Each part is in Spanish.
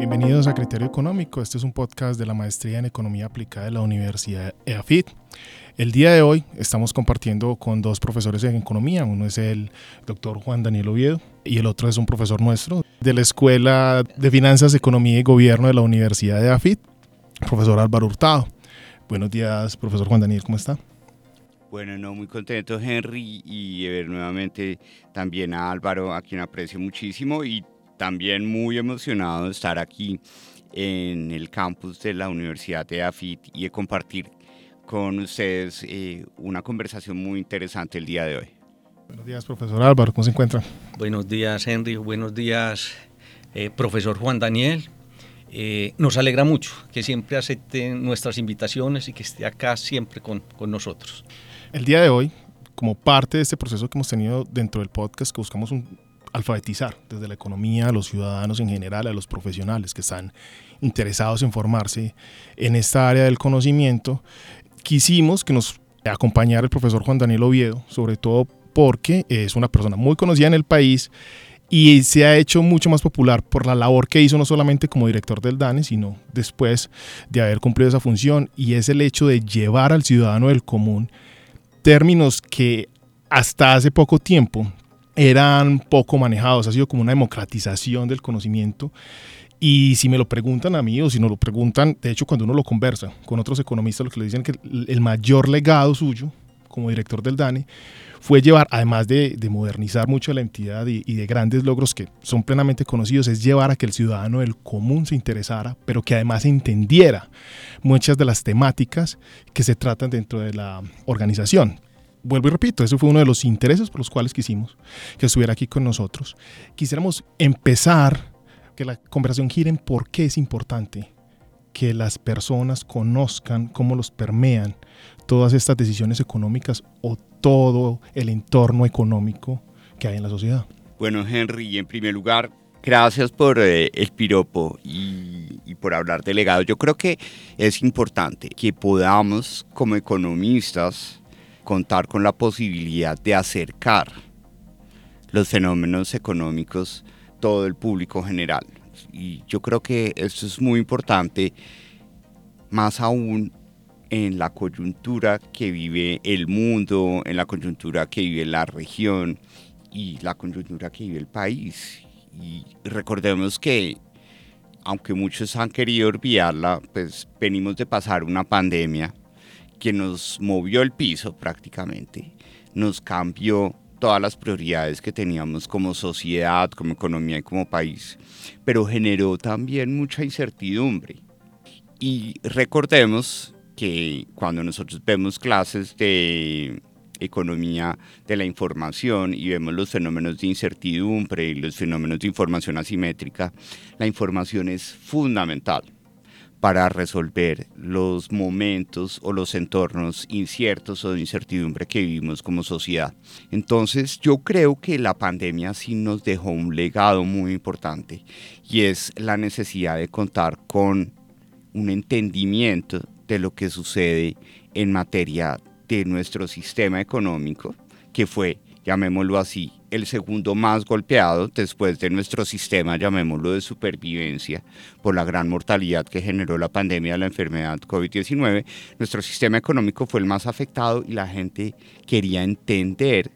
Bienvenidos a Criterio Económico. Este es un podcast de la Maestría en Economía Aplicada de la Universidad EAFIT. El día de hoy estamos compartiendo con dos profesores en economía. Uno es el doctor Juan Daniel Oviedo y el otro es un profesor nuestro de la Escuela de Finanzas, Economía y Gobierno de la Universidad de EAFIT, profesor Álvaro Hurtado. Buenos días, profesor Juan Daniel, ¿cómo está? Bueno, no, muy contento Henry y ver nuevamente también a Álvaro, a quien aprecio muchísimo y también muy emocionado de estar aquí en el campus de la Universidad de AFIT y de compartir con ustedes eh, una conversación muy interesante el día de hoy. Buenos días, profesor Álvaro, ¿cómo se encuentra? Buenos días, Henry, buenos días, eh, profesor Juan Daniel. Eh, nos alegra mucho que siempre acepten nuestras invitaciones y que esté acá siempre con, con nosotros. El día de hoy, como parte de este proceso que hemos tenido dentro del podcast, que buscamos un alfabetizar desde la economía a los ciudadanos en general, a los profesionales que están interesados en formarse en esta área del conocimiento. Quisimos que nos acompañara el profesor Juan Daniel Oviedo, sobre todo porque es una persona muy conocida en el país y se ha hecho mucho más popular por la labor que hizo no solamente como director del DANE, sino después de haber cumplido esa función, y es el hecho de llevar al ciudadano del común términos que hasta hace poco tiempo eran poco manejados, ha sido como una democratización del conocimiento. Y si me lo preguntan a mí o si no lo preguntan, de hecho cuando uno lo conversa con otros economistas, lo que le dicen que el mayor legado suyo como director del DANE fue llevar, además de, modernizar mucho la entidad y, y, de grandes logros que son plenamente conocidos, es llevar a que el ciudadano del común se interesara, pero que además entendiera muchas de las temáticas que se tratan dentro de la organización vuelvo y repito, ese fue uno de los intereses por los cuales quisimos que estuviera aquí con nosotros. Quisiéramos empezar, que la conversación gire en por qué es importante que las personas conozcan cómo los permean todas estas decisiones económicas o todo el entorno económico que hay en la sociedad. Bueno, Henry, en primer lugar, gracias por eh, el piropo y, y, por hablar de legado. Yo creo que es importante que podamos, como economistas, contar con la posibilidad de acercar los fenómenos económicos todo el público general. Y yo creo que esto es muy importante, más aún en la coyuntura que vive el mundo, en la coyuntura que vive la región y la coyuntura que vive el país. Y recordemos que, aunque muchos han querido olvidarla, pues venimos de pasar una pandemia que nos movió el piso prácticamente, nos cambió todas las prioridades que teníamos como sociedad, como economía y como país, pero generó también mucha incertidumbre. Y recordemos que cuando nosotros vemos clases de economía de la información y vemos los fenómenos de incertidumbre y los fenómenos de información asimétrica, la información es fundamental para resolver los momentos o los entornos inciertos o de incertidumbre que vivimos como sociedad. Entonces yo creo que la pandemia sí nos dejó un legado muy importante y es la necesidad de contar con un entendimiento de lo que sucede en materia de nuestro sistema económico, que fue, llamémoslo así, el segundo más golpeado después de nuestro sistema, llamémoslo de supervivencia, por la gran mortalidad que generó la pandemia de la enfermedad COVID-19. Nuestro sistema económico fue el más afectado y la gente quería entender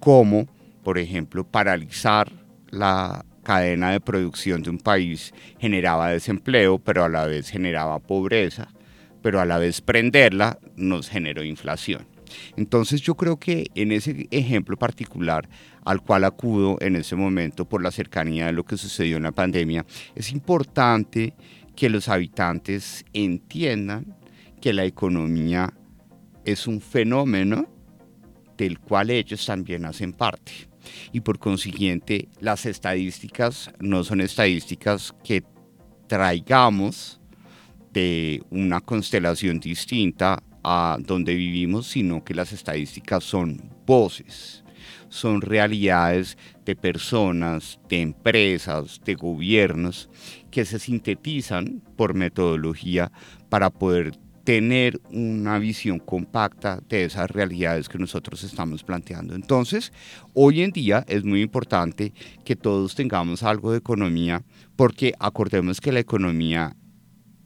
cómo, por ejemplo, paralizar la cadena de producción de un país generaba desempleo, pero a la vez generaba pobreza, pero a la vez prenderla nos generó inflación. Entonces yo creo que en ese ejemplo particular al cual acudo en ese momento por la cercanía de lo que sucedió en la pandemia, es importante que los habitantes entiendan que la economía es un fenómeno del cual ellos también hacen parte. Y por consiguiente, las estadísticas no son estadísticas que traigamos de una constelación distinta a donde vivimos, sino que las estadísticas son voces, son realidades de personas, de empresas, de gobiernos que se sintetizan por metodología para poder tener una visión compacta de esas realidades que nosotros estamos planteando. Entonces, hoy en día es muy importante que todos tengamos algo de economía, porque acordemos que la economía,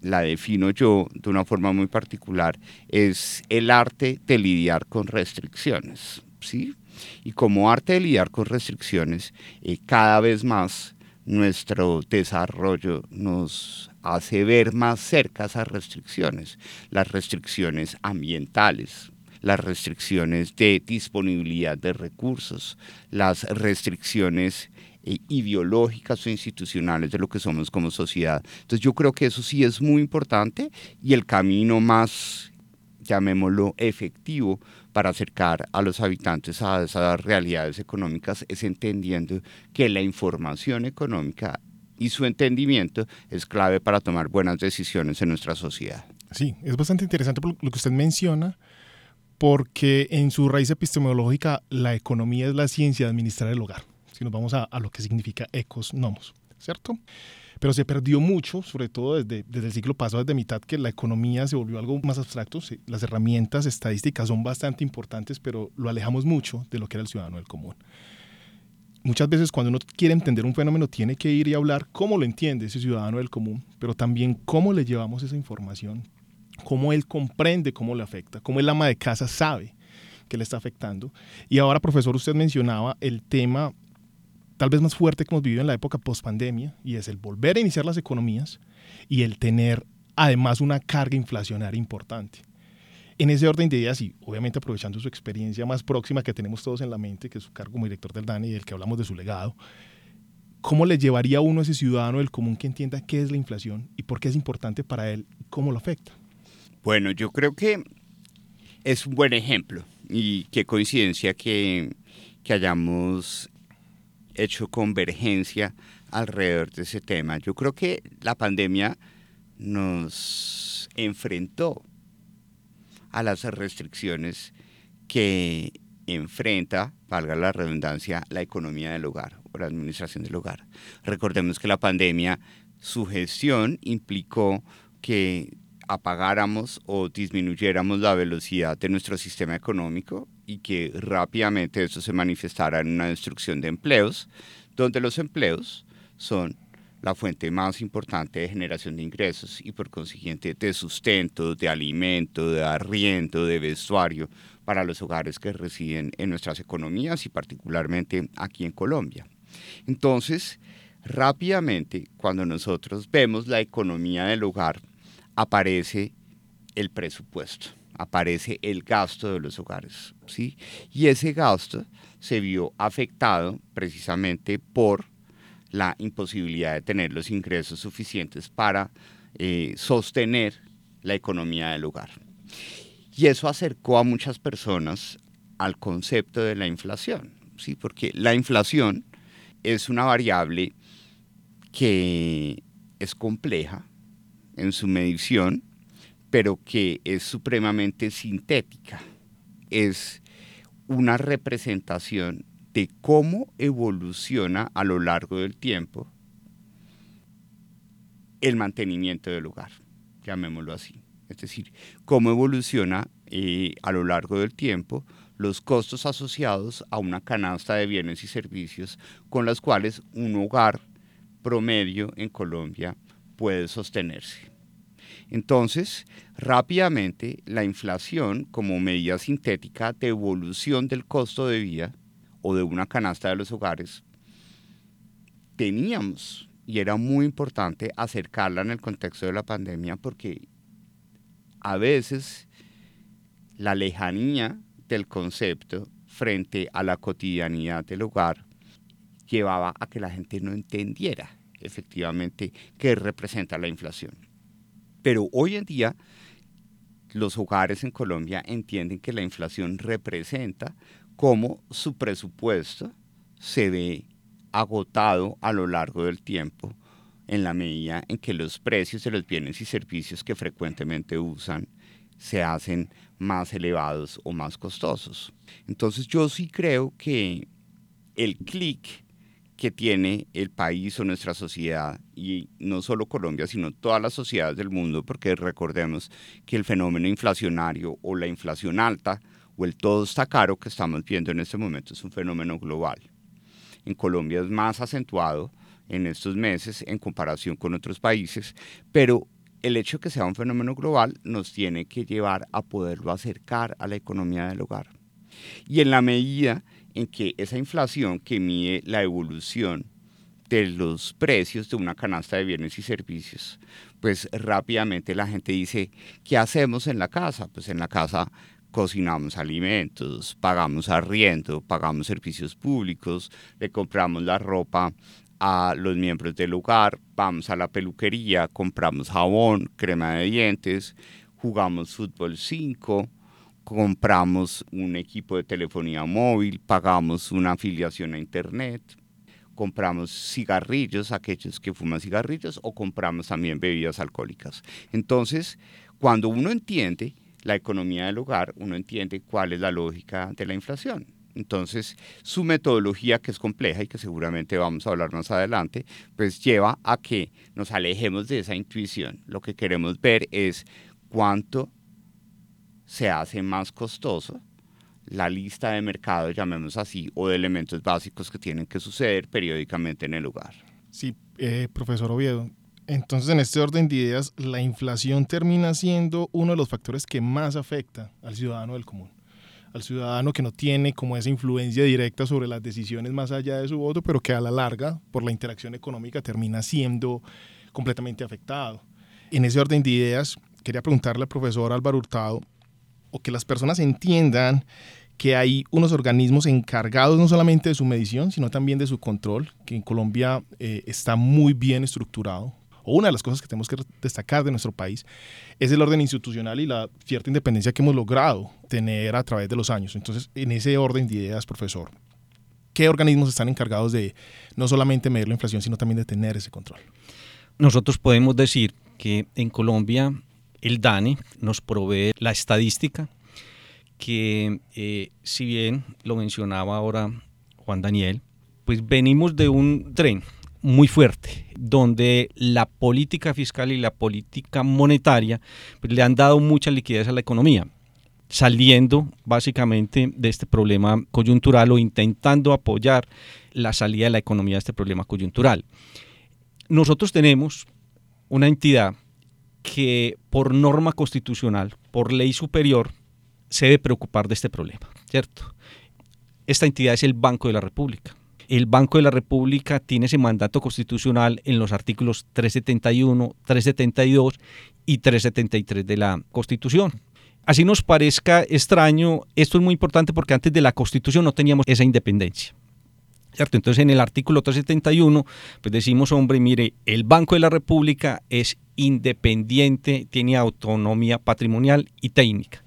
la defino yo de una forma muy particular, es el arte de lidiar con restricciones, ¿sí? Y como arte de lidiar con restricciones, eh, cada vez más nuestro desarrollo nos hace ver más cerca esas restricciones, las restricciones ambientales, las restricciones de disponibilidad de recursos, las restricciones eh, ideológicas o institucionales de lo que somos como sociedad. Entonces yo creo que eso sí es muy importante y el camino más, llamémoslo, efectivo para acercar a los habitantes a esas realidades económicas es entendiendo que la información económica y su entendimiento es clave para tomar buenas decisiones en nuestra sociedad. Sí, es bastante interesante lo que usted menciona, porque en su raíz epistemológica la economía es la ciencia de administrar el hogar. Si nos vamos a, lo que significa ecos nomos, ¿cierto? Pero se perdió mucho, sobre todo desde, desde, el siglo pasado, desde mitad, que la economía se volvió algo más abstracto. las herramientas estadísticas son bastante importantes, pero lo alejamos mucho de lo que era el ciudadano del común muchas veces cuando uno quiere entender un fenómeno tiene que ir y hablar cómo lo entiende ese ciudadano del común, pero también cómo le llevamos esa información, cómo él comprende cómo le afecta, cómo el ama de casa sabe que le está afectando. Y ahora, profesor, usted mencionaba el tema tal vez más fuerte que hemos vivido en la época post-pandemia, y es el volver a iniciar las economías y el tener además una carga inflacionaria importante. En ese orden de ideas y obviamente aprovechando su experiencia más próxima que tenemos todos en la mente, que es su cargo como director del DANE y del que hablamos de su legado, ¿cómo le llevaría uno a ese ciudadano del común que entienda qué es la inflación y por qué es importante para él y cómo lo afecta? Bueno, yo creo que es un buen ejemplo y qué coincidencia que, que hayamos hecho convergencia alrededor de ese tema. Yo creo que la pandemia nos enfrentó a las restricciones que enfrenta, valga la redundancia, la economía del hogar o la administración del hogar. Recordemos que la pandemia, su gestión implicó que apagáramos o disminuyéramos la velocidad de nuestro sistema económico y que rápidamente eso se manifestara en una destrucción de empleos, donde los empleos son la fuente más importante de generación de ingresos y por consiguiente de sustento, de alimento, de arriendo, de vestuario para los hogares que residen en nuestras economías y particularmente aquí en Colombia. Entonces, rápidamente, cuando nosotros vemos la economía del hogar, aparece el presupuesto, aparece el gasto de los hogares, ¿sí? Y ese gasto se vio afectado precisamente por la imposibilidad de tener los ingresos suficientes para eh, sostener la economía del hogar. Y eso acercó a muchas personas al concepto de la inflación, ¿sí? porque la inflación es una variable que es compleja en su medición, pero que es supremamente sintética. Es una representación de cómo evoluciona a lo largo del tiempo el mantenimiento del hogar, llamémoslo así. Es decir, cómo evoluciona eh, a lo largo del tiempo los costos asociados a una canasta de bienes y servicios con las cuales un hogar promedio en Colombia puede sostenerse. Entonces, rápidamente, la inflación como medida sintética de evolución del costo de vida o de una canasta de los hogares, teníamos, y era muy importante acercarla en el contexto de la pandemia porque a veces la lejanía del concepto frente a la cotidianidad del hogar llevaba a que la gente no entendiera efectivamente qué representa la inflación. Pero hoy en día los hogares en Colombia entienden que la inflación representa cómo su presupuesto se ve agotado a lo largo del tiempo en la medida en que los precios de los bienes y servicios que frecuentemente usan se hacen más elevados o más costosos. Entonces yo sí creo que el clic que tiene el país o nuestra sociedad, y no solo Colombia, sino todas las sociedades del mundo, porque recordemos que el fenómeno inflacionario o la inflación alta o el todo está caro que estamos viendo en este momento es un fenómeno global. En Colombia es más acentuado en estos meses en comparación con otros países, pero el hecho de que sea un fenómeno global nos tiene que llevar a poderlo acercar a la economía del hogar. Y en la medida en que esa inflación que mide la evolución de los precios de una canasta de bienes y servicios, pues rápidamente la gente dice, ¿qué hacemos en la casa? Pues en la casa cocinamos alimentos, pagamos arriendo, pagamos servicios públicos, le compramos la ropa a los miembros del hogar, vamos a la peluquería, compramos jabón, crema de dientes, jugamos fútbol 5, compramos un equipo de telefonía móvil, pagamos una afiliación a internet, compramos cigarrillos, aquellos que fuman cigarrillos, o compramos también bebidas alcohólicas. Entonces, cuando uno entiende la economía del hogar, uno entiende cuál es la lógica de la inflación. Entonces, su metodología, que es compleja y que seguramente vamos a hablar más adelante, pues lleva a que nos alejemos de esa intuición. Lo que queremos ver es cuánto se hace más costoso la lista de mercado, llamemos así, o de elementos básicos que tienen que suceder periódicamente en el hogar. Sí, eh, profesor Oviedo. Entonces, en este orden de ideas, la inflación termina siendo uno de los factores que más afecta al ciudadano del común. Al ciudadano que no tiene como esa influencia directa sobre las decisiones más allá de su voto, pero que a la larga, por la interacción económica, termina siendo completamente afectado. En ese orden de ideas, quería preguntarle al profesor Álvaro Hurtado o que las personas entiendan que hay unos organismos encargados no solamente de su medición, sino también de su control, que en Colombia eh, está muy bien estructurado. O una de las cosas que tenemos que destacar de nuestro país es el orden institucional y la cierta independencia que hemos logrado tener a través de los años. Entonces, en ese orden de ideas, profesor, ¿qué organismos están encargados de no solamente medir la inflación, sino también de tener ese control? Nosotros podemos decir que en Colombia el DANE nos provee la estadística que, eh, si bien lo mencionaba ahora Juan Daniel, pues venimos de un tren muy fuerte, donde la política fiscal y la política monetaria pues, le han dado mucha liquidez a la economía, saliendo básicamente de este problema coyuntural o intentando apoyar la salida de la economía de este problema coyuntural. Nosotros tenemos una entidad que por norma constitucional, por ley superior, se debe preocupar de este problema, ¿cierto? Esta entidad es el Banco de la República. El Banco de la República tiene ese mandato constitucional en los artículos 371, 372 y 373 de la Constitución. Así nos parezca extraño, esto es muy importante porque antes de la Constitución no teníamos esa independencia. Entonces en el artículo 371 pues decimos, hombre, mire, el Banco de la República es independiente, tiene autonomía patrimonial y técnica.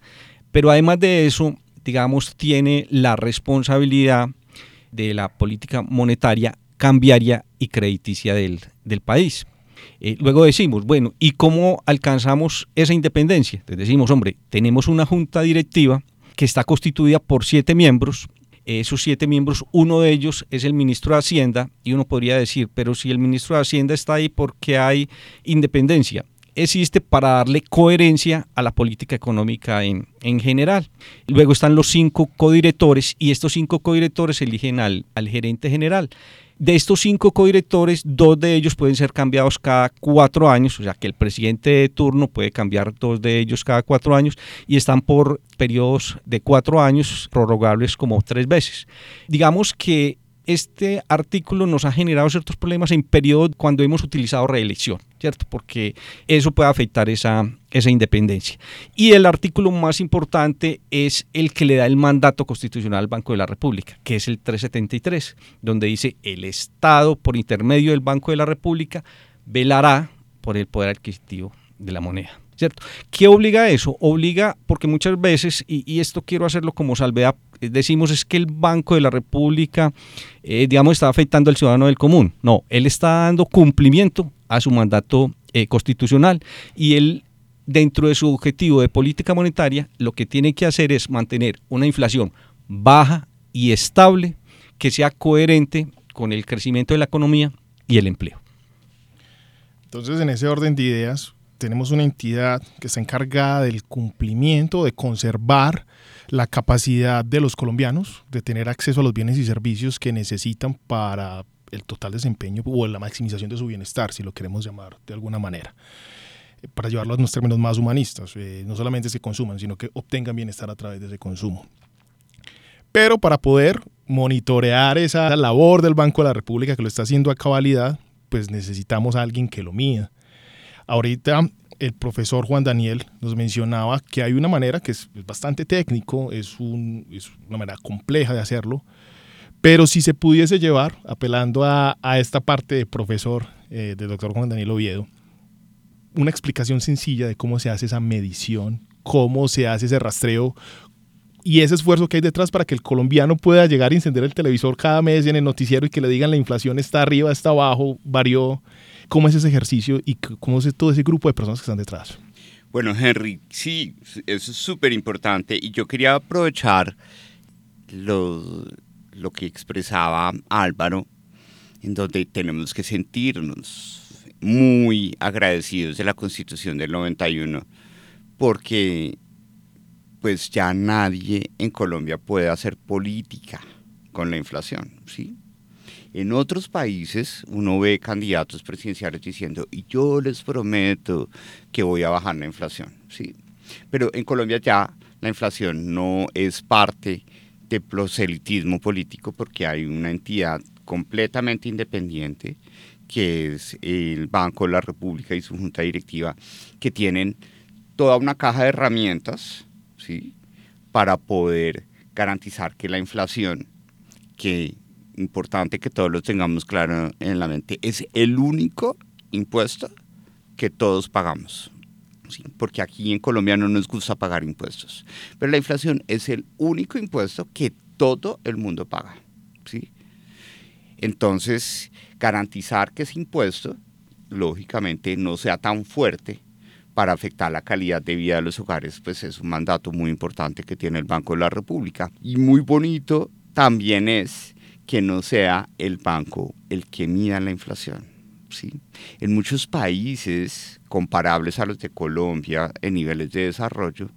Pero además de eso, digamos, tiene la responsabilidad de la política monetaria, cambiaria y crediticia del, país. Eh, luego decimos, bueno, ¿y cómo alcanzamos esa independencia? Entonces decimos, hombre, tenemos una junta directiva que está constituida por siete miembros. Esos siete miembros, uno de ellos es el ministro de Hacienda, y uno podría decir, pero si el ministro de Hacienda está ahí, ¿por qué hay independencia? existe para darle coherencia a la política económica en, en, general. Luego están los cinco codirectores y estos cinco codirectores eligen al, al gerente general. De estos cinco codirectores, dos de ellos pueden ser cambiados cada cuatro años, o sea que el presidente de turno puede cambiar dos de ellos cada cuatro años y están por periodos de cuatro años prorrogables como tres veces. Digamos que este artículo nos ha generado ciertos problemas en periodo cuando hemos utilizado reelección, ¿cierto? Porque eso puede afectar esa, esa independencia. Y el artículo más importante es el que le da el mandato constitucional al Banco de la República, que es el 373, donde dice el Estado, por intermedio del Banco de la República, velará por el poder adquisitivo de la moneda. ¿Cierto? ¿Qué obliga a eso? Obliga, porque muchas veces, y, esto quiero hacerlo como salvedad, decimos es que el Banco de la República, eh, digamos, está afectando al ciudadano del común. No, él está dando cumplimiento a su mandato eh, constitucional y él, dentro de su objetivo de política monetaria, lo que tiene que hacer es mantener una inflación baja y estable que sea coherente con el crecimiento de la economía y el empleo. Entonces, en ese orden de ideas, tenemos una entidad que está encargada del cumplimiento, de conservar la capacidad de los colombianos de tener acceso a los bienes y servicios que necesitan para el total desempeño o la maximización de su bienestar, si lo queremos llamar de alguna manera, eh, para llevarlo a unos términos más humanistas. Eh, no solamente que consuman, sino que obtengan bienestar a través de ese consumo. Pero para poder monitorear esa labor del Banco de la República que lo está haciendo a cabalidad, pues necesitamos a alguien que lo mida. Ahorita el profesor Juan Daniel nos mencionaba que hay una manera que es bastante técnico, es, un, es una manera compleja de hacerlo, pero si se pudiese llevar, apelando a, a esta parte de profesor eh, del doctor Juan Daniel Oviedo, una explicación sencilla de cómo se hace esa medición, cómo se hace ese rastreo y ese esfuerzo que hay detrás para que el colombiano pueda llegar a encender el televisor cada mes en el noticiero y que le digan la inflación está arriba, está abajo, varió. ¿Cómo es ese ejercicio y cómo es todo ese grupo de personas que están detrás? Bueno, Henry, sí, eso es súper importante y yo quería aprovechar lo, lo que expresaba Álvaro, en donde tenemos que sentirnos muy agradecidos de la Constitución del 91, porque pues ya nadie en Colombia puede hacer política con la inflación, ¿sí? En otros países uno ve candidatos presidenciales diciendo, y yo les prometo que voy a bajar la inflación, ¿sí? Pero en Colombia ya la inflación no es parte de proselitismo político porque hay una entidad completamente independiente que es el Banco de la República y su junta directiva, que tienen toda una caja de herramientas ¿sí? para poder garantizar que la inflación, que importante que todos lo tengamos claro en la mente, es el único impuesto que todos pagamos. Porque aquí en Colombia no nos gusta pagar impuestos. Pero la inflación es el único impuesto que todo el mundo paga. ¿sí? Entonces, garantizar que ese impuesto, lógicamente, no sea tan fuerte para afectar la calidad de vida de los hogares, pues es un mandato muy importante que tiene el Banco de la República. Y muy bonito también es que no sea el banco el que mida la inflación. ¿sí? En muchos países comparables a los de Colombia en niveles de desarrollo,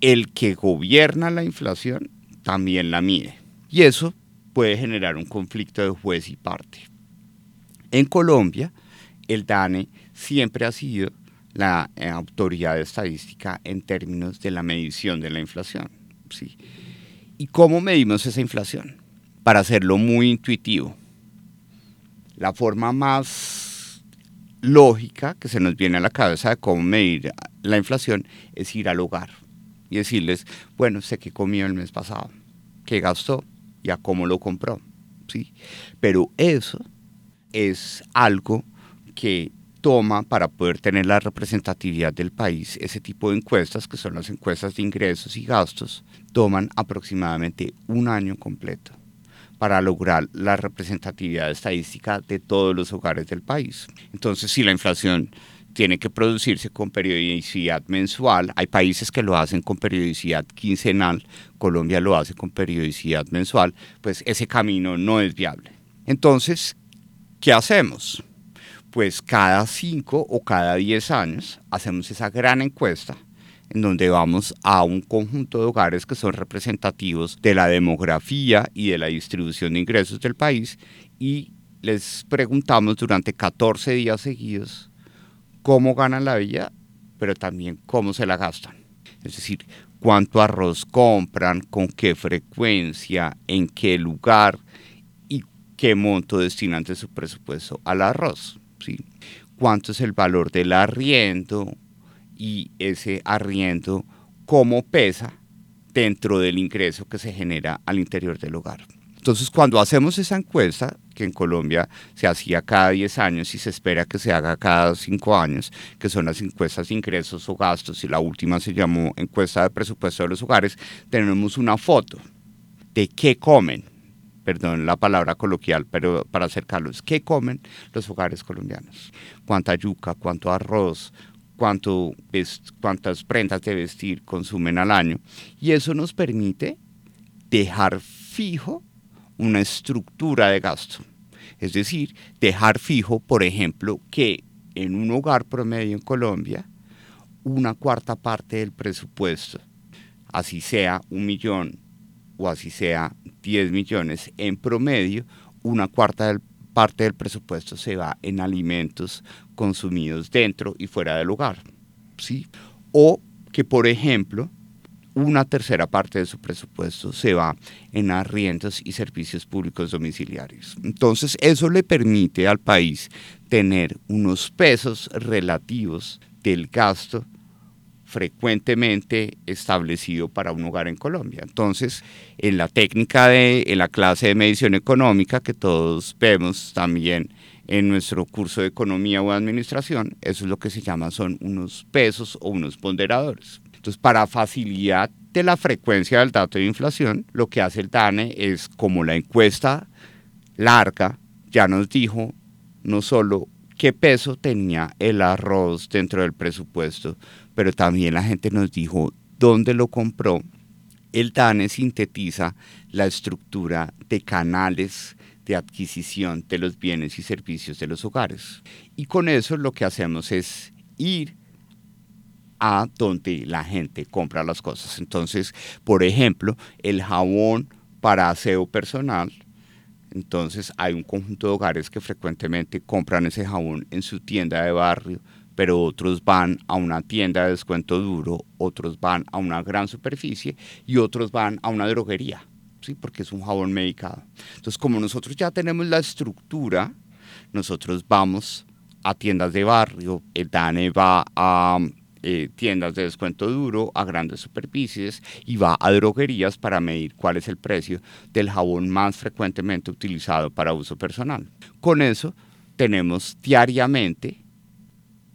el que gobierna la inflación también la mide. Y eso puede generar un conflicto de juez y parte. En Colombia, el DANE siempre ha sido la eh, autoridad estadística en términos de la medición de la inflación. ¿sí? ¿Y cómo medimos esa inflación? Para hacerlo muy intuitivo. La forma más lógica que se nos viene a la cabeza de cómo medir la inflación es ir al hogar y decirles, bueno, sé qué comió el mes pasado, qué gastó y a cómo lo compró. ¿sí? Pero eso es algo que toma para poder tener la representatividad del país, ese tipo de encuestas, que son las encuestas de ingresos y gastos, toman aproximadamente un año completo para lograr la representatividad estadística de todos los hogares del país. Entonces, si la inflación tiene que producirse con periodicidad mensual. Hay países que lo hacen con periodicidad quincenal, Colombia lo hace con periodicidad mensual, pues ese camino no es viable. Entonces, ¿qué hacemos? pues cada cinco o cada diez años hacemos esa gran encuesta en donde vamos a un conjunto de hogares que son representativos de la demografía y de la distribución de ingresos del país y les preguntamos durante 14 días seguidos cómo ganan la vida, pero también cómo se la gastan. Es decir, cuánto arroz compran, con qué frecuencia, en qué lugar y qué monto destinan de su presupuesto al arroz. ¿Cuánto es el valor del arriendo? Y ese arriendo, ¿cómo pesa dentro del ingreso que se genera al interior del hogar? Entonces, cuando hacemos esa encuesta, que en Colombia se hacía cada 10 años y se espera que se haga cada 5 años, que son las encuestas de ingresos o gastos, y la última se llamó encuesta de presupuesto de los hogares, tenemos una foto de qué comen, perdón la palabra coloquial, pero para acercarlos, ¿qué comen los hogares colombianos? ¿Cuánta yuca, cuánto arroz, cuánto, cuántas prendas de vestir consumen al año? Y eso nos permite dejar fijo una estructura de gasto. Es decir, dejar fijo, por ejemplo, que en un hogar promedio en Colombia, una cuarta parte del presupuesto, así sea un millón o así sea 10 millones, en promedio, una cuarta parte del presupuesto se va en alimentos consumidos dentro y fuera del hogar. ¿sí? O que, por ejemplo, una tercera parte de su presupuesto se va en arriendos y servicios públicos domiciliarios. Entonces, eso le permite al país tener unos pesos relativos del gasto frecuentemente establecido para un hogar en Colombia. Entonces, en la técnica de, en la clase de medición económica que todos vemos también en nuestro curso de economía o administración, eso es lo que se llama, son unos pesos o unos ponderadores. Entonces, para facilidad de la frecuencia del dato de inflación, lo que hace el DANE es, como la encuesta larga ya nos dijo, no solo qué peso tenía el arroz dentro del presupuesto, pero también la gente nos dijo dónde lo compró. El DANE sintetiza la estructura de canales de adquisición de los bienes y servicios de los hogares. Y con eso lo que hacemos es ir a donde la gente compra las cosas. Entonces, por ejemplo, el jabón para aseo personal, entonces hay un conjunto de hogares que frecuentemente compran ese jabón en su tienda de barrio, pero otros van a una tienda de descuento duro, otros van a una gran superficie y otros van a una droguería. ¿Sí? porque es un jabón medicado. Entonces, como nosotros ya tenemos la estructura, nosotros vamos a tiendas de barrio, el DANE va a eh, tiendas de descuento duro, a grandes superficies y va a droguerías para medir cuál es el precio del jabón más frecuentemente utilizado para uso personal. Con eso tenemos diariamente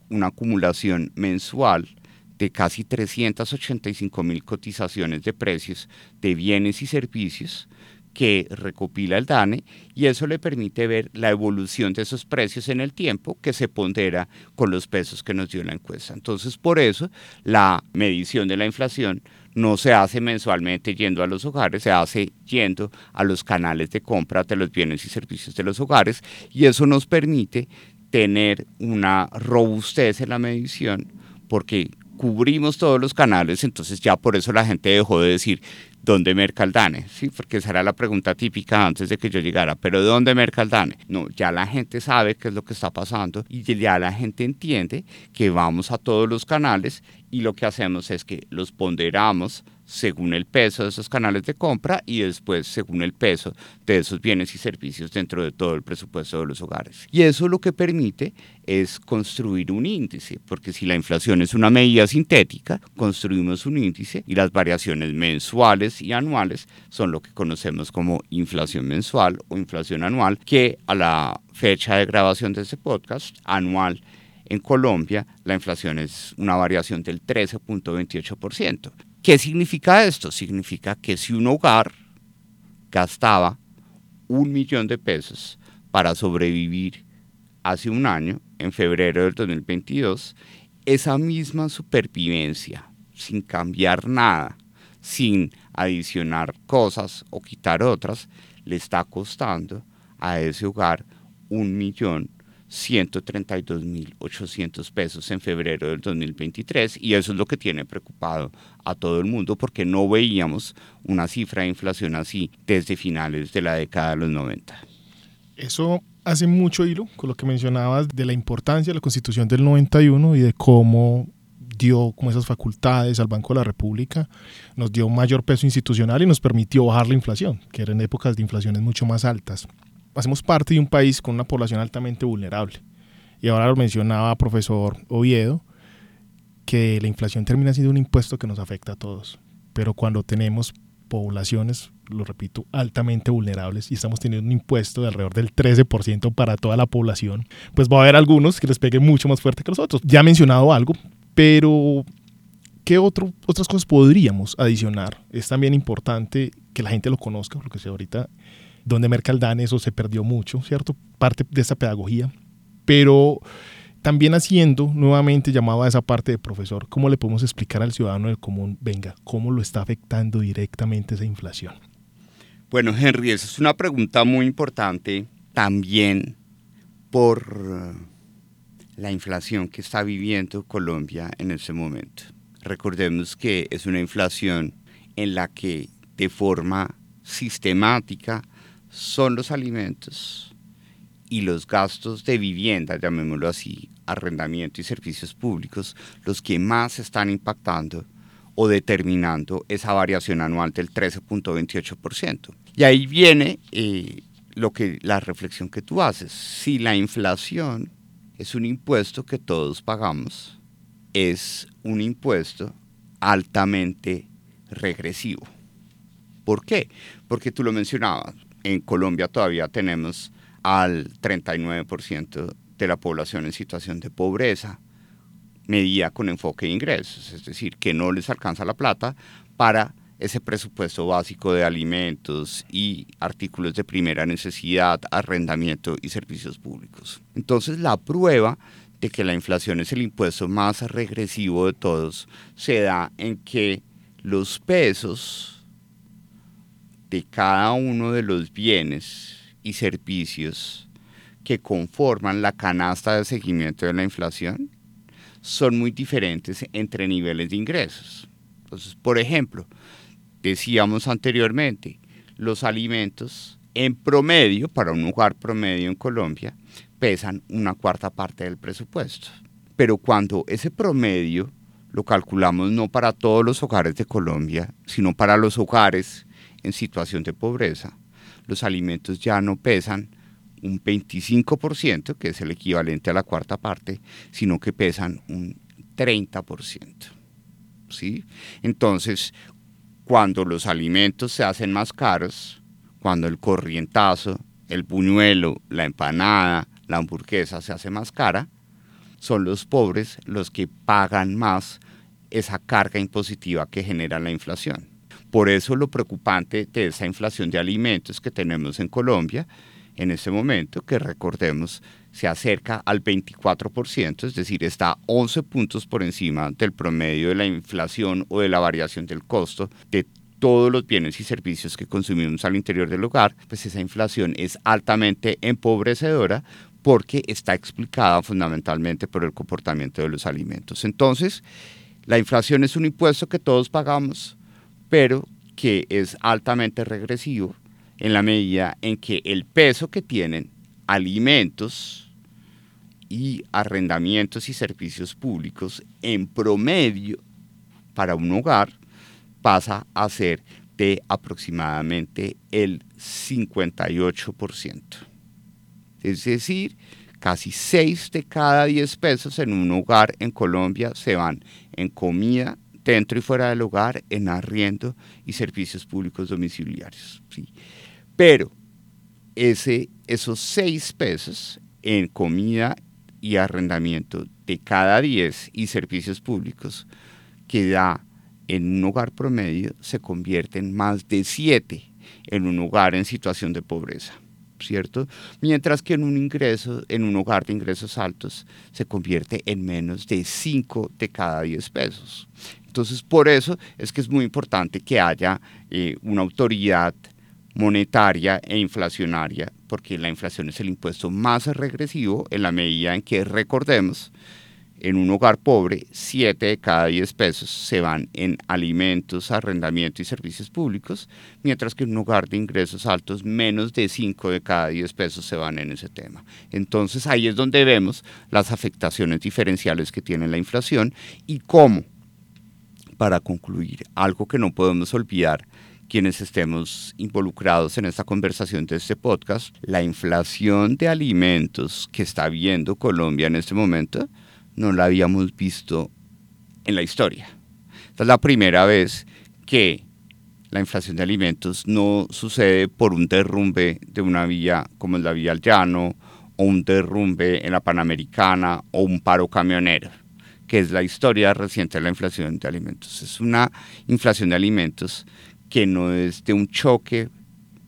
una acumulación mensual de casi 385 mil cotizaciones de precios de bienes y servicios que recopila el DANE y eso le permite ver la evolución de esos precios en el tiempo que se pondera con los pesos que nos dio la encuesta. Entonces, por eso la medición de la inflación no se hace mensualmente yendo a los hogares, se hace yendo a los canales de compra de los bienes y servicios de los hogares y eso nos permite tener una robustez en la medición porque cubrimos todos los canales, entonces ya por eso la gente dejó de decir ¿dónde merca el DANE? Sí, porque esa era la pregunta típica antes de que yo llegara, pero ¿dónde merca el DANE? No, ya la gente sabe qué es lo que está pasando y ya la gente entiende que vamos a todos los canales y lo que hacemos es que los ponderamos según el peso de esos canales de compra y después según el peso de esos bienes y servicios dentro de todo el presupuesto de los hogares. Y eso lo que permite es construir un índice, porque si la inflación es una medida sintética, construimos un índice y las variaciones mensuales y anuales son lo que conocemos como inflación mensual o inflación anual, que a la fecha de grabación de este podcast anual en Colombia la inflación es una variación del 13.28%. ¿Qué significa esto? Significa que si un hogar gastaba un millón de pesos para sobrevivir hace un año, en febrero del 2022, esa misma supervivencia, sin cambiar nada, sin adicionar cosas o quitar otras, le está costando a ese hogar un millón 132.800 pesos en febrero del 2023 y eso es lo que tiene preocupado a todo el mundo porque no veíamos una cifra de inflación así desde finales de la década de los 90. Eso hace mucho hilo con lo que mencionabas de la importancia de la Constitución del 91 y de cómo dio como esas facultades al Banco de la República, nos dio mayor peso institucional y nos permitió bajar la inflación, que eran épocas de inflaciones mucho más altas hacemos parte de un país con una población altamente vulnerable. Y ahora lo mencionaba profesor Oviedo, que la inflación termina siendo un impuesto que nos afecta a todos. Pero cuando tenemos poblaciones, lo repito, altamente vulnerables y estamos teniendo un impuesto de alrededor del 13% para toda la población, pues va a haber algunos que les pegue mucho más fuerte que los otros. Ya he mencionado algo, pero ¿qué otro, otras cosas podríamos adicionar? Es también importante que la gente lo conozca, porque si ahorita donde Mercaldán eso se perdió mucho, ¿cierto? Parte de esa pedagogía, pero también haciendo nuevamente llamado a esa parte de profesor, ¿cómo le podemos explicar al ciudadano del común, venga, cómo lo está afectando directamente esa inflación? Bueno, Henry, esa es una pregunta muy importante también por la inflación que está viviendo Colombia en ese momento. Recordemos que es una inflación en la que de forma sistemática son los alimentos y los gastos de vivienda, llamémoslo así, arrendamiento y servicios públicos, los que más están impactando o determinando esa variación anual del 13.28%. Y ahí viene eh, lo que, la reflexión que tú haces. Si la inflación es un impuesto que todos pagamos, es un impuesto altamente regresivo. ¿Por qué? Porque tú lo mencionabas, en Colombia todavía tenemos al 39% de la población en situación de pobreza, medida con enfoque de ingresos, es decir, que no les alcanza la plata para ese presupuesto básico de alimentos y artículos de primera necesidad, arrendamiento y servicios públicos. Entonces la prueba de que la inflación es el impuesto más regresivo de todos se da en que los pesos de cada uno de los bienes y servicios que conforman la canasta de seguimiento de la inflación son muy diferentes entre niveles de ingresos. Entonces, por ejemplo, decíamos anteriormente, los alimentos en promedio, para un hogar promedio en Colombia, pesan una cuarta parte del presupuesto. Pero cuando ese promedio lo calculamos no para todos los hogares de Colombia, sino para los hogares en situación de pobreza, los alimentos ya no pesan un 25%, que es el equivalente a la cuarta parte, sino que pesan un 30%. ¿sí? Entonces, cuando los alimentos se hacen más caros, cuando el corrientazo, el puñuelo, la empanada, la hamburguesa se hace más cara, son los pobres los que pagan más esa carga impositiva que genera la inflación. Por eso lo preocupante de esa inflación de alimentos que tenemos en Colombia en este momento, que recordemos se acerca al 24%, es decir, está 11 puntos por encima del promedio de la inflación o de la variación del costo de todos los bienes y servicios que consumimos al interior del hogar, pues esa inflación es altamente empobrecedora porque está explicada fundamentalmente por el comportamiento de los alimentos. Entonces, la inflación es un impuesto que todos pagamos, pero que es altamente regresivo en la medida en que el peso que tienen alimentos y arrendamientos y servicios públicos en promedio para un hogar pasa a ser de aproximadamente el 58%. Es decir, casi 6 de cada 10 pesos en un hogar en Colombia se van en comida dentro y fuera del hogar, en arriendo y servicios públicos domiciliarios. ¿sí? Pero ese, esos 6 pesos en comida y arrendamiento de cada 10 y servicios públicos que da en un hogar promedio se convierte en más de 7 en un hogar en situación de pobreza. ¿Cierto? Mientras que en un ingreso, en un hogar de ingresos altos, se convierte en menos de 5 de cada 10 pesos. Entonces, por eso es que es muy importante que haya eh, una autoridad monetaria e inflacionaria, porque la inflación es el impuesto más regresivo en la medida en que, recordemos, en un hogar pobre, 7 de cada 10 pesos se van en alimentos, arrendamiento y servicios públicos, mientras que en un hogar de ingresos altos, menos de 5 de cada 10 pesos se van en ese tema. Entonces ahí es donde vemos las afectaciones diferenciales que tiene la inflación y cómo, para concluir, algo que no podemos olvidar quienes estemos involucrados en esta conversación de este podcast, la inflación de alimentos que está viendo Colombia en este momento no la habíamos visto en la historia. Esta es la primera vez que la inflación de alimentos no sucede por un derrumbe de una vía como es la vía al llano o un derrumbe en la Panamericana o un paro camionero, que es la historia reciente de la inflación de alimentos. Es una inflación de alimentos que no es de un choque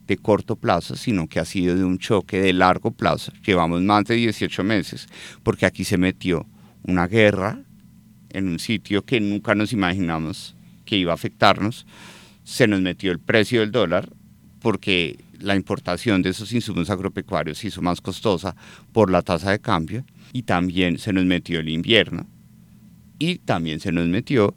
de corto plazo, sino que ha sido de un choque de largo plazo. Llevamos más de 18 meses porque aquí se metió una guerra en un sitio que nunca nos imaginamos que iba a afectarnos. Se nos metió el precio del dólar porque la importación de esos insumos agropecuarios se hizo más costosa por la tasa de cambio y también se nos metió el invierno y también se nos metió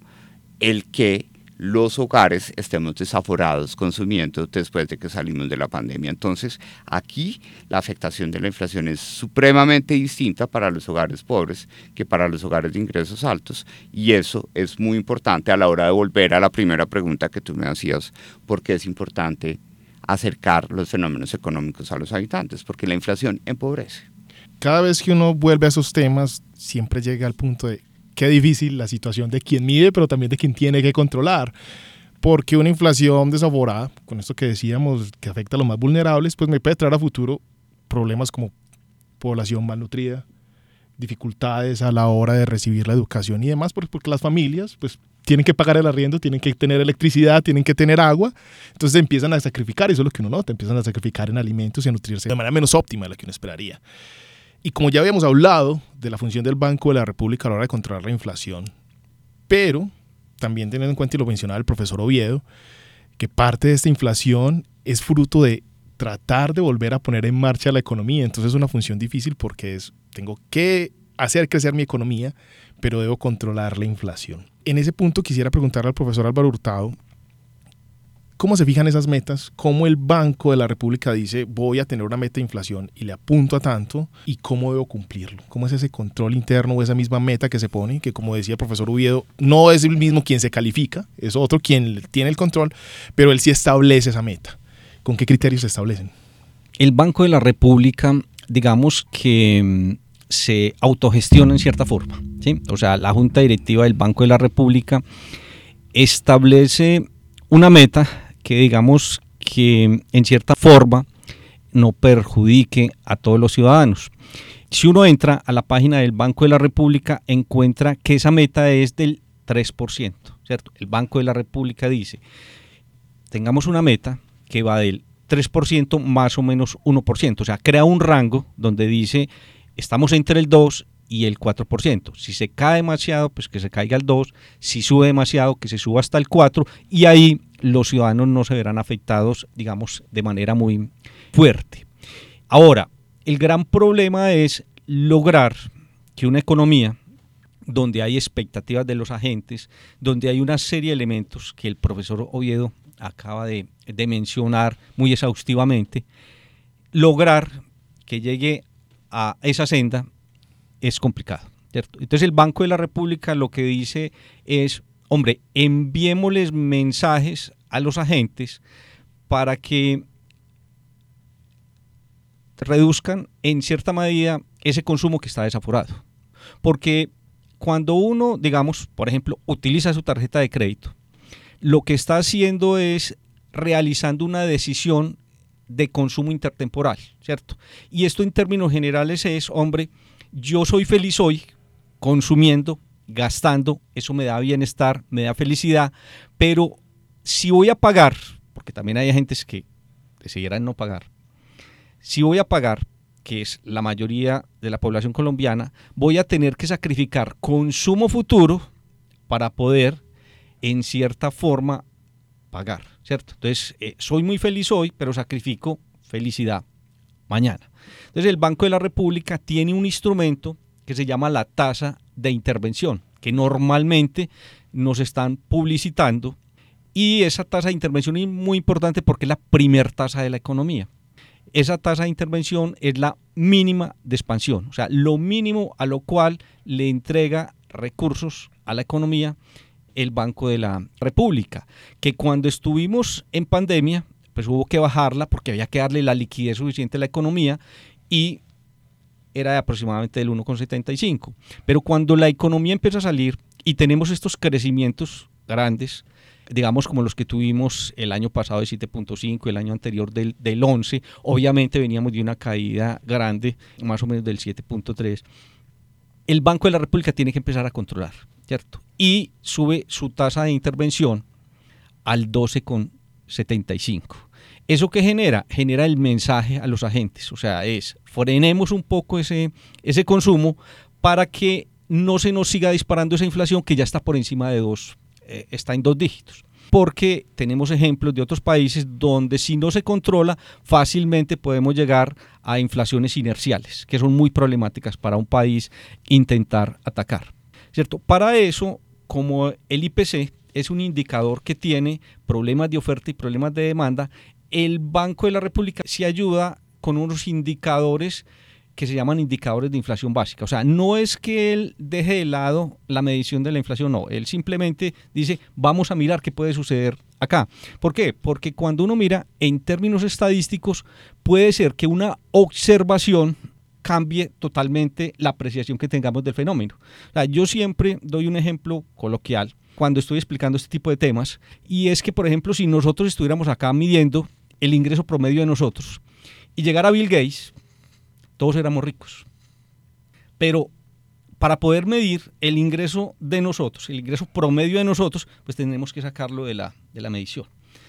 el que los hogares estemos desaforados consumiendo después de que salimos de la pandemia. Entonces, aquí la afectación de la inflación es supremamente distinta para los hogares pobres que para los hogares de ingresos altos y eso es muy importante a la hora de volver a la primera pregunta que tú me hacías, porque es importante acercar los fenómenos económicos a los habitantes, porque la inflación empobrece. Cada vez que uno vuelve a esos temas, siempre llega al punto de qué difícil la situación de quien mide, pero también de quien tiene que controlar. Porque una inflación desaforada, con esto que decíamos, que afecta a los más vulnerables, pues me puede traer a futuro problemas como población malnutrida, dificultades a la hora de recibir la educación y demás, porque las familias pues tienen que pagar el arriendo, tienen que tener electricidad, tienen que tener agua, entonces empiezan a sacrificar, y eso es lo que uno nota, empiezan a sacrificar en alimentos y a nutrirse de manera menos óptima de la que uno esperaría. Y como ya habíamos hablado de la función del Banco de la República a la hora de controlar la inflación, pero también teniendo en cuenta, y lo mencionaba el profesor Oviedo, que parte de esta inflación es fruto de tratar de volver a poner en marcha la economía. Entonces es una función difícil porque es, tengo que hacer crecer mi economía, pero debo controlar la inflación. En ese punto quisiera preguntarle al profesor Álvaro Hurtado ¿Cómo se fijan esas metas? ¿Cómo el Banco de la República dice voy a tener una meta de inflación y le apunto a tanto? ¿Y cómo debo cumplirlo? ¿Cómo es ese control interno o esa misma meta que se pone? Que como decía el profesor Uviedo, no es el mismo quien se califica, es otro quien tiene el control, pero él sí establece esa meta. ¿Con qué criterios se establecen? El Banco de la República, digamos que mm, se autogestiona en cierta forma. O sea, la Junta Directiva del Banco de la República establece una meta que digamos que en cierta forma no perjudique a todos los ciudadanos. Si uno entra a la página del Banco de la República, encuentra que esa meta es del 3%, ¿cierto? El Banco de la República dice, tengamos una meta que va del 3% más o menos 1%, o sea, crea un rango donde dice, estamos entre el 2 y el 4%. Si se cae demasiado, pues que se caiga el 2, si sube demasiado, que se suba hasta el 4 y ahí los ciudadanos no se verán afectados, digamos, de manera muy fuerte. Ahora, el gran problema es lograr que una economía donde hay expectativas de los agentes, donde hay una serie de elementos que el profesor Oviedo acaba de, mencionar muy exhaustivamente, lograr que llegue a esa senda es complicado. Entonces el Banco de la República lo que dice es, hombre, enviémosles mensajes a los agentes para que reduzcan en cierta medida ese consumo que está desaforado. Porque cuando uno, digamos, por ejemplo, utiliza su tarjeta de crédito, lo que está haciendo es realizando una decisión de consumo intertemporal, ¿cierto? Y esto en términos generales es, hombre, yo soy feliz hoy consumiendo, gastando, eso me da bienestar, me da felicidad, pero si voy a pagar, porque también hay agentes que decidirán no pagar, si voy a pagar, que es la mayoría de la población colombiana, voy a tener que sacrificar consumo futuro para poder, en cierta forma, pagar, ¿cierto? Entonces, eh, soy muy feliz hoy, pero sacrifico felicidad mañana. Entonces el Banco de la República tiene un instrumento que se llama la tasa de intervención, que normalmente nos están publicitando y esa tasa de intervención es muy importante porque es la primer tasa de la economía. Esa tasa de intervención es la mínima de expansión, o sea, lo mínimo a lo cual le entrega recursos a la economía el Banco de la República, que cuando estuvimos en pandemia, pues hubo que bajarla porque había que darle la liquidez suficiente a la economía y era de aproximadamente del 1,75. Pero cuando la economía empieza a salir y tenemos estos crecimientos grandes, digamos como los que tuvimos el año pasado de 7.5, el año anterior del, del 11, obviamente veníamos de una caída grande, más o menos del 7.3, el Banco de la República tiene que empezar a controlar, ¿cierto? Y sube su tasa de intervención al 12,75. ¿Eso qué genera? Genera el mensaje a los agentes, o sea, es frenemos un poco ese, ese consumo para que no se nos siga disparando esa inflación que ya está por encima de dos, eh, está en dos dígitos. porque tenemos ejemplos de otros países donde si no se controla fácilmente podemos llegar a inflaciones inerciales, que son muy problemáticas para un país intentar atacar. ¿Cierto? Para eso, como el IPC es un indicador que tiene problemas de oferta y problemas de demanda, el Banco de la República se ayuda con unos indicadores que se llaman indicadores de inflación básica. O sea, no es que él deje de lado la medición de la inflación, no, él simplemente dice, vamos a mirar qué puede suceder acá. ¿Por qué? Porque cuando uno mira en términos estadísticos, puede ser que una observación cambie totalmente la apreciación que tengamos del fenómeno. O sea, yo siempre doy un ejemplo coloquial cuando estoy explicando este tipo de temas, y es que, por ejemplo, si nosotros estuviéramos acá midiendo el ingreso promedio de nosotros y llegara Bill Gates, todos éramos ricos. Pero para poder medir el ingreso de nosotros, el ingreso promedio de nosotros, pues tenemos que sacarlo de la, de la medición,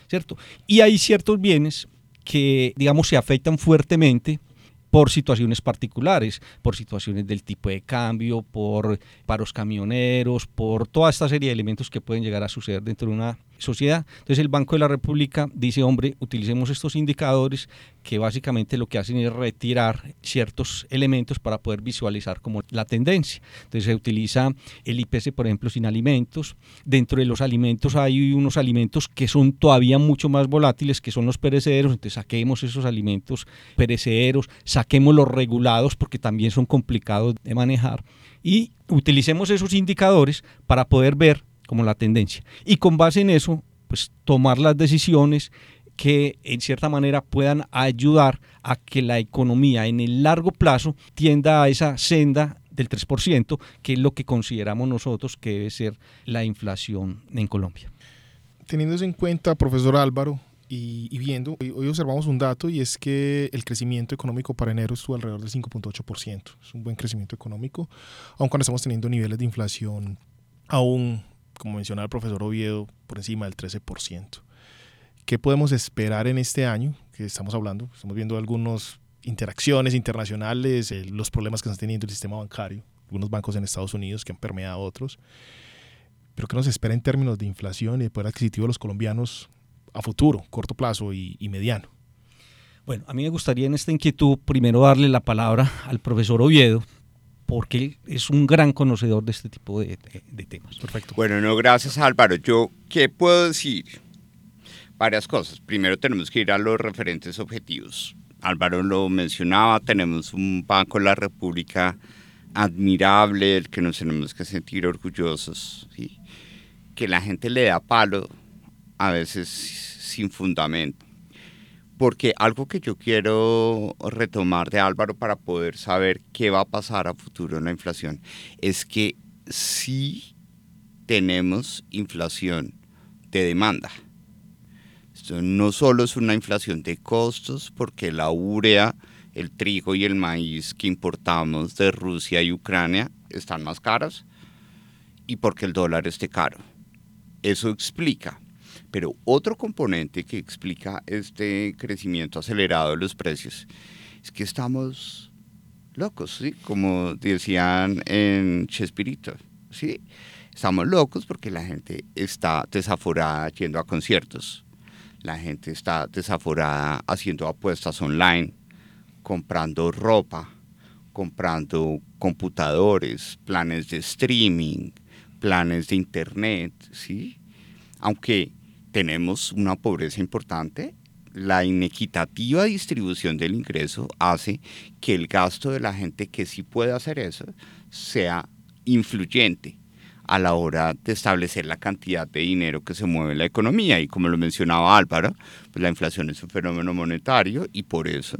¿cierto? Y hay ciertos bienes que, digamos, se afectan fuertemente por situaciones particulares, por situaciones del tipo de cambio, por paros camioneros, por toda esta serie de elementos que pueden llegar a suceder dentro de una sociedad. Entonces el Banco de la República dice, hombre, utilicemos estos indicadores que básicamente lo que hacen es retirar ciertos elementos para poder visualizar como la tendencia. Entonces se utiliza el IPC, por ejemplo, sin alimentos. Dentro de los alimentos hay unos alimentos que son todavía mucho más volátiles, que son los perecederos. Entonces saquemos esos alimentos perecederos, saquemos los regulados porque también son complicados de manejar y utilicemos esos indicadores para poder ver como la tendencia. Y con base en eso, pues tomar las decisiones que en cierta manera puedan ayudar a que la economía en el largo plazo tienda a esa senda del 3%, que es lo que consideramos nosotros que debe ser la inflación en Colombia. Teniendo eso en cuenta, profesor Álvaro, y, viendo, hoy observamos un dato y es que el crecimiento económico para enero estuvo alrededor del 5.8%. Es un buen crecimiento económico, aun cuando estamos teniendo niveles de inflación aún como mencionaba el profesor Oviedo, por encima del 13%. ¿Qué podemos esperar en este año que estamos hablando? Estamos viendo algunas interacciones internacionales, eh, los problemas que está teniendo el sistema bancario, algunos bancos en Estados Unidos que han permeado a otros. Pero ¿qué nos espera en términos de inflación y de poder adquisitivo de los colombianos a futuro, corto plazo y mediano? Bueno, a mí me gustaría en esta inquietud primero darle la palabra al profesor Oviedo, porque él es un gran conocedor de este tipo de, temas. Perfecto. Bueno, no, gracias Álvaro. Yo, ¿qué puedo decir? Varias cosas. Primero tenemos que ir a los referentes objetivos. Álvaro lo mencionaba, tenemos un Banco de la República admirable, del que nos tenemos que sentir orgullosos, que la gente le da palo a veces sin fundamento porque algo que yo quiero retomar de Álvaro para poder saber qué va a pasar a futuro en la inflación es que sí tenemos inflación de demanda. No solo es una inflación de costos, porque la urea, el trigo y el maíz que importamos de Rusia y Ucrania están más caros y porque el dólar esté caro. Eso explica pero otro componente que explica este crecimiento acelerado de los precios es que estamos locos, ¿sí? como decían en Chespirito. ¿sí? Estamos locos porque la gente está desaforada yendo a conciertos, la gente está desaforada haciendo apuestas online, comprando ropa, comprando computadores, planes de streaming, planes de internet, ¿sí? Aunque tenemos una pobreza importante, la inequitativa distribución del ingreso hace que el gasto de la gente que sí puede hacer eso sea influyente a la hora de establecer la cantidad de dinero que se mueve en la economía. Y como lo mencionaba Álvaro, pues la inflación es un fenómeno monetario y por eso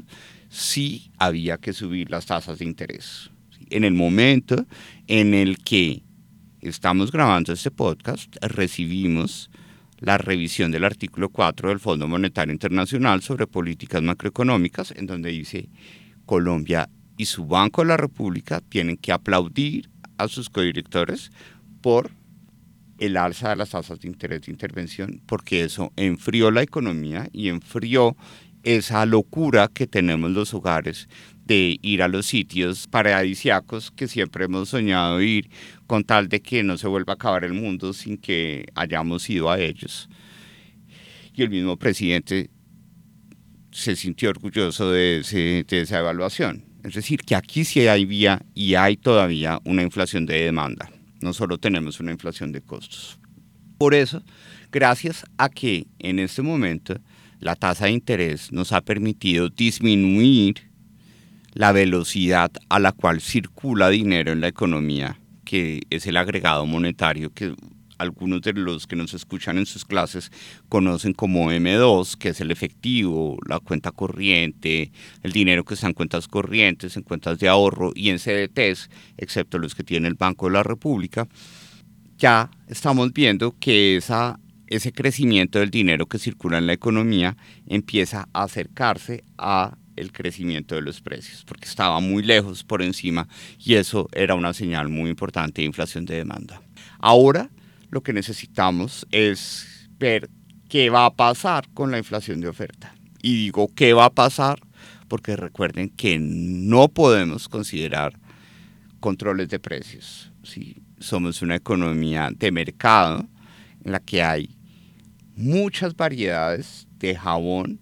sí había que subir las tasas de interés. En el momento en el que estamos grabando este podcast, recibimos la revisión del artículo 4 del Fondo Monetario Internacional sobre políticas macroeconómicas, en donde dice Colombia y su Banco de la República tienen que aplaudir a sus codirectores por el alza de las tasas de interés de intervención, porque eso enfrió la economía y enfrió esa locura que tenemos los hogares de ir a los sitios paradisiacos que siempre hemos soñado ir con tal de que no se vuelva a acabar el mundo sin que hayamos ido a ellos. y el mismo presidente se sintió orgulloso de, de esa evaluación. Es decir, que aquí sí hay vía y hay todavía una inflación de demanda. No solo tenemos una inflación de costos. Por eso, gracias a que en este momento la tasa de interés nos ha permitido disminuir la velocidad a la cual circula dinero en la economía, que es el agregado monetario que algunos de los que nos escuchan en sus clases conocen como M2, que es el efectivo, la cuenta corriente, el dinero que está en cuentas corrientes, en cuentas de ahorro y en CDTs, excepto los que tiene el Banco de la República, ya estamos viendo que esa, ese crecimiento del dinero que circula en la economía empieza a acercarse a el crecimiento de los precios, porque estaba muy lejos por encima y eso era una señal muy importante de inflación de demanda. Ahora lo que necesitamos es ver qué va a pasar con la inflación de oferta. Y digo qué va a pasar porque recuerden que no podemos considerar controles de precios. ¿sí? Somos una economía de mercado en la que hay muchas variedades de jabón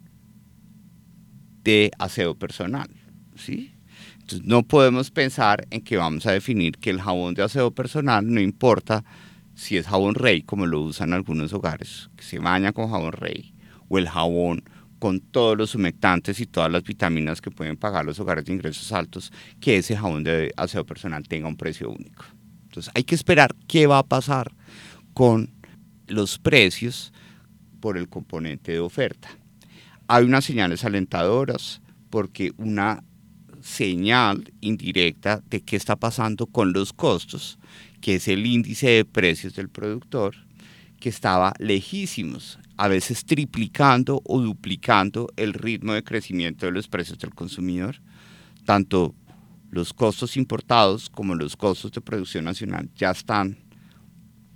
de aseo personal. ¿sí? Entonces no podemos pensar en que vamos a definir que el jabón de aseo personal no importa si es jabón rey, como lo usan algunos hogares, que se baña con jabón rey, o el jabón con todos los humectantes y todas las vitaminas que pueden pagar los hogares de ingresos altos, que ese jabón de aseo personal tenga un precio único. Entonces hay que esperar qué va a pasar con los precios por el componente de oferta hay unas señales alentadoras porque una señal indirecta de qué está pasando con los costos, que es el índice de precios del productor, que estaba lejísimos, a veces triplicando o duplicando el ritmo de crecimiento de los precios del consumidor. Tanto los costos importados como los costos de producción nacional ya están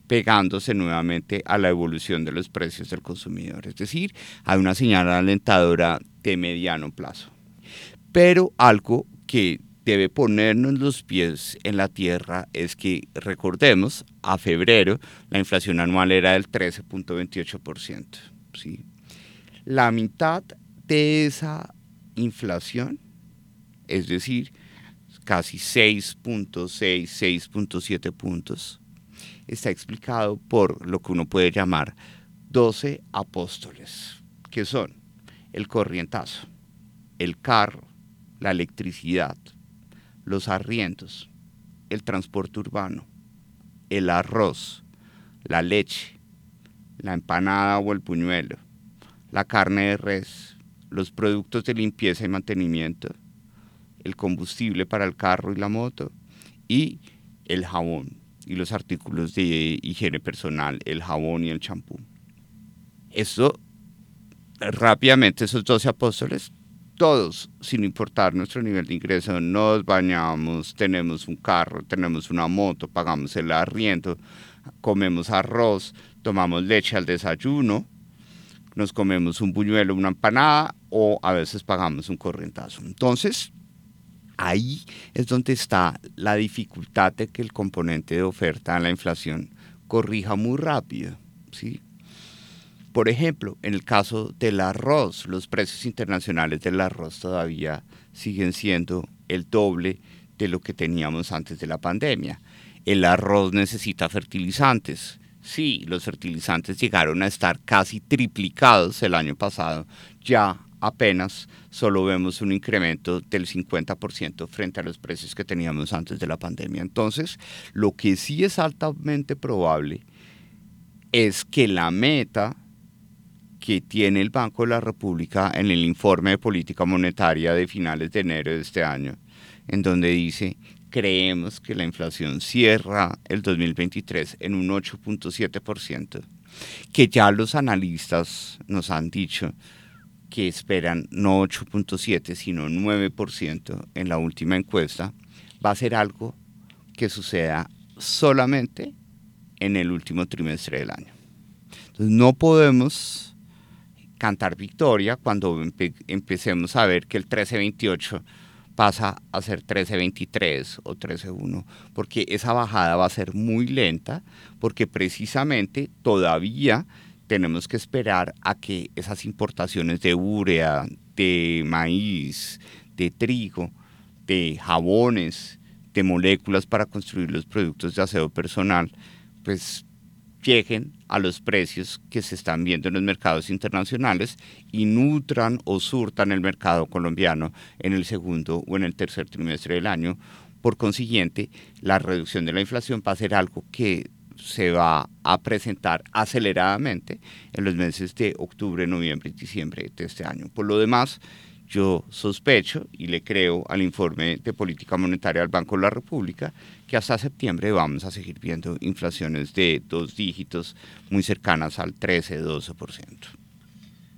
pegándose nuevamente a la evolución de los precios del consumidor. Es decir, hay una señal alentadora de mediano plazo. Pero algo que debe ponernos los pies en la tierra es que recordemos, a febrero la inflación anual era del 13.28%. ¿sí? La mitad de esa inflación, es decir, casi 6.6, 6.7 puntos, está explicado por lo que uno puede llamar 12 apóstoles, que son el corrientazo, el carro, la electricidad, los arriendos, el transporte urbano, el arroz, la leche, la empanada o el puñuelo, la carne de res, los productos de limpieza y mantenimiento, el combustible para el carro y la moto y el jabón y los artículos de higiene personal, el jabón y el champú. Esto, rápidamente, esos 12 apóstoles, todos, sin importar nuestro nivel de ingreso, nos bañamos, tenemos un carro, tenemos una moto, pagamos el arriendo, comemos arroz, tomamos leche al desayuno, nos comemos un buñuelo, una empanada o a veces pagamos un corrientazo. Entonces, ahí es donde está la dificultad de que el componente de oferta a la inflación corrija muy rápido. ¿sí? Por ejemplo, en el caso del arroz, los precios internacionales del arroz todavía siguen siendo el doble de lo que teníamos antes de la pandemia. El arroz necesita fertilizantes. Sí, los fertilizantes llegaron a estar casi triplicados el año pasado. Ya apenas solo vemos un incremento del 50% frente a los precios que teníamos antes de la pandemia. Entonces, lo que sí es altamente probable es que la meta que tiene el Banco de la República en el informe de política monetaria de finales de enero de este año, en donde dice, creemos que la inflación cierra el 2023 en un 8.7%, que ya los analistas nos han dicho que esperan no 8.7, sino 9% en la última encuesta, va a ser algo que suceda solamente en el último trimestre del año. Entonces no podemos cantar victoria cuando empecemos a ver que el 1328 pasa a ser 1323 o 13.1, porque esa bajada va a ser muy lenta, porque precisamente todavía tenemos que esperar a que esas importaciones de urea, de maíz, de trigo, de jabones, de moléculas para construir los productos de aseo personal, pues lleguen a los precios que se están viendo en los mercados internacionales y nutran o surtan el mercado colombiano en el segundo o en el tercer trimestre del año. Por consiguiente, la reducción de la inflación va a ser algo que se va a presentar aceleradamente en los meses de octubre, noviembre y diciembre de este año. Por lo demás, yo sospecho y le creo al informe de política monetaria del Banco de la República que hasta septiembre vamos a seguir viendo inflaciones de dos dígitos muy cercanas al 13-12%.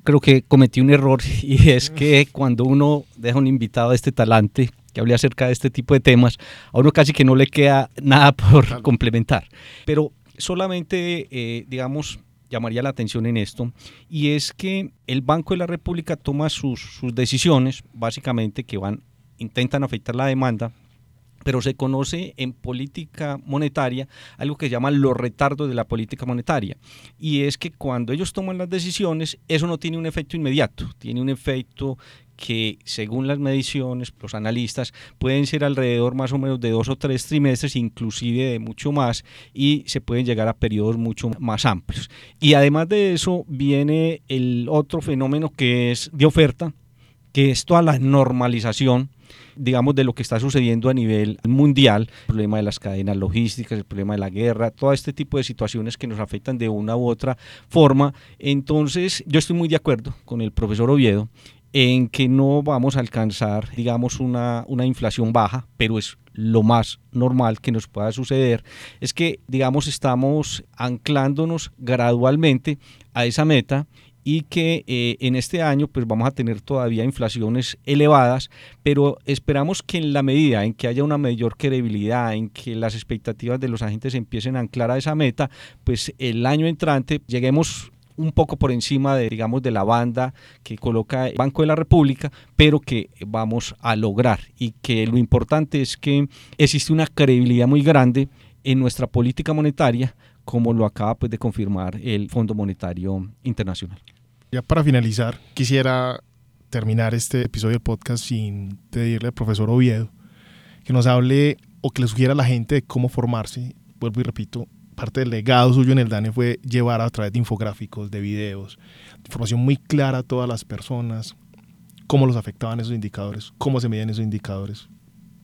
Creo que cometí un error y es que cuando uno deja un invitado de este talante que hable acerca de este tipo de temas, a uno casi que no le queda nada por complementar. Pero solamente, eh, digamos, llamaría la atención en esto, y es que el Banco de la República toma sus, decisiones, básicamente que van, intentan afectar la demanda, pero se conoce en política monetaria algo que se llama los retardos de la política monetaria. Y es que cuando ellos toman las decisiones, eso no tiene un efecto inmediato, tiene un efecto que según las mediciones, los analistas, pueden ser alrededor más o menos de dos o tres trimestres, inclusive de mucho más, y se pueden llegar a periodos mucho más amplios. Y además de eso viene el otro fenómeno que es de oferta, que es toda la normalización digamos, de lo que está sucediendo a nivel mundial, el problema de las cadenas logísticas, el problema de la guerra, todo este tipo de situaciones que nos afectan de una u otra forma. Entonces, yo estoy muy de acuerdo con el profesor Oviedo en que no vamos a alcanzar, digamos, una, una inflación baja, pero es lo más normal que nos pueda suceder, es que, digamos, estamos anclándonos gradualmente a esa meta y que eh, en este año pues vamos a tener todavía inflaciones elevadas, pero esperamos que en la medida en que haya una mayor credibilidad, en que las expectativas de los agentes empiecen a anclar a esa meta, pues el año entrante lleguemos un poco por encima de, digamos, de la banda que coloca el Banco de la República, pero que vamos a lograr y que lo importante es que existe una credibilidad muy grande en nuestra política monetaria, como lo acaba pues, de confirmar el Fondo Monetario Internacional. Ya para finalizar, quisiera terminar este episodio del podcast sin pedirle al profesor Oviedo que nos hable o que le sugiera a la gente cómo formarse. Vuelvo y repito, parte del legado suyo en el DANE fue llevar a través de infográficos, de videos, información muy clara a todas las personas, cómo los afectaban esos indicadores, cómo se medían esos indicadores.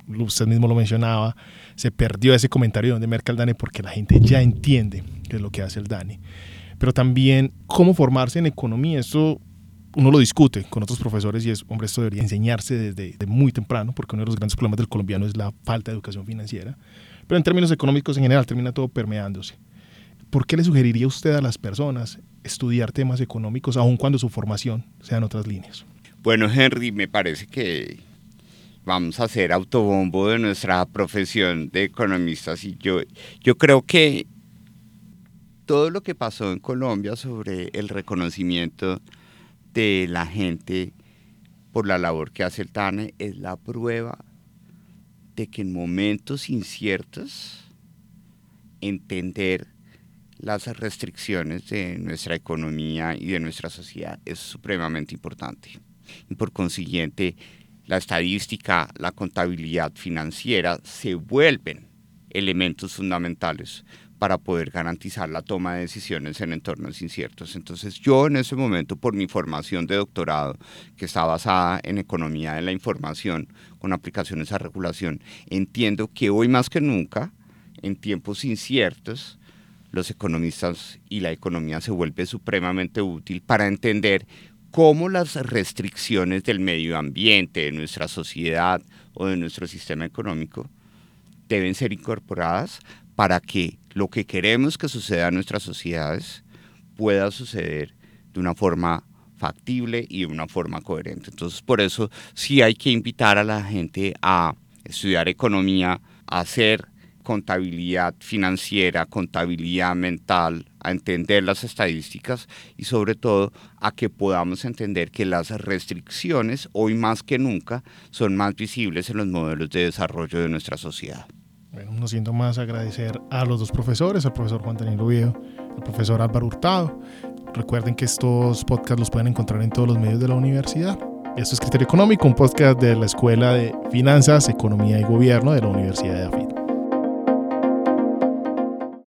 Usted mismo lo mencionaba, se perdió ese comentario de dónde merca el DANE porque la gente ya entiende qué es lo que hace el DANE. Pero también cómo formarse en economía, esto uno lo discute con otros profesores y es, hombre, esto debería enseñarse desde muy temprano porque uno de los grandes problemas del colombiano es la falta de educación financiera pero en términos económicos en general termina todo permeándose. ¿Por qué le sugeriría usted a las personas estudiar temas económicos aun cuando su formación sea en otras líneas? Bueno, Henry, me parece que vamos a hacer autobombo de nuestra profesión de economistas y yo, yo creo que todo lo que pasó en Colombia sobre el reconocimiento de la gente por la labor que hace el TANE es la prueba de que en momentos inciertos entender las restricciones de nuestra economía y de nuestra sociedad es supremamente importante. Y por consiguiente, la estadística, la contabilidad financiera se vuelven elementos fundamentales para poder garantizar la toma de decisiones en entornos inciertos. Entonces yo en ese momento, por mi formación de doctorado, que está basada en economía de la información con aplicaciones a regulación, entiendo que hoy más que nunca, en tiempos inciertos, los economistas y la economía se vuelve supremamente útil para entender cómo las restricciones del medio ambiente, de nuestra sociedad o de nuestro sistema económico deben ser incorporadas para que lo que queremos que suceda en nuestras sociedades pueda suceder de una forma factible y de una forma coherente. Entonces, por eso sí hay que invitar a la gente a estudiar economía, a hacer contabilidad financiera, contabilidad mental, a entender las estadísticas y sobre todo a que podamos entender que las restricciones hoy más que nunca son más visibles en los modelos de desarrollo de nuestra sociedad. Bueno, no siento más agradecer a los dos profesores, al profesor Juan Daniel Oviedo, al profesor Álvaro Hurtado. Recuerden que estos podcasts los pueden encontrar en todos los medios de la universidad. Esto es Criterio Económico, un podcast de la Escuela de Finanzas, Economía y Gobierno de la Universidad de AFIT.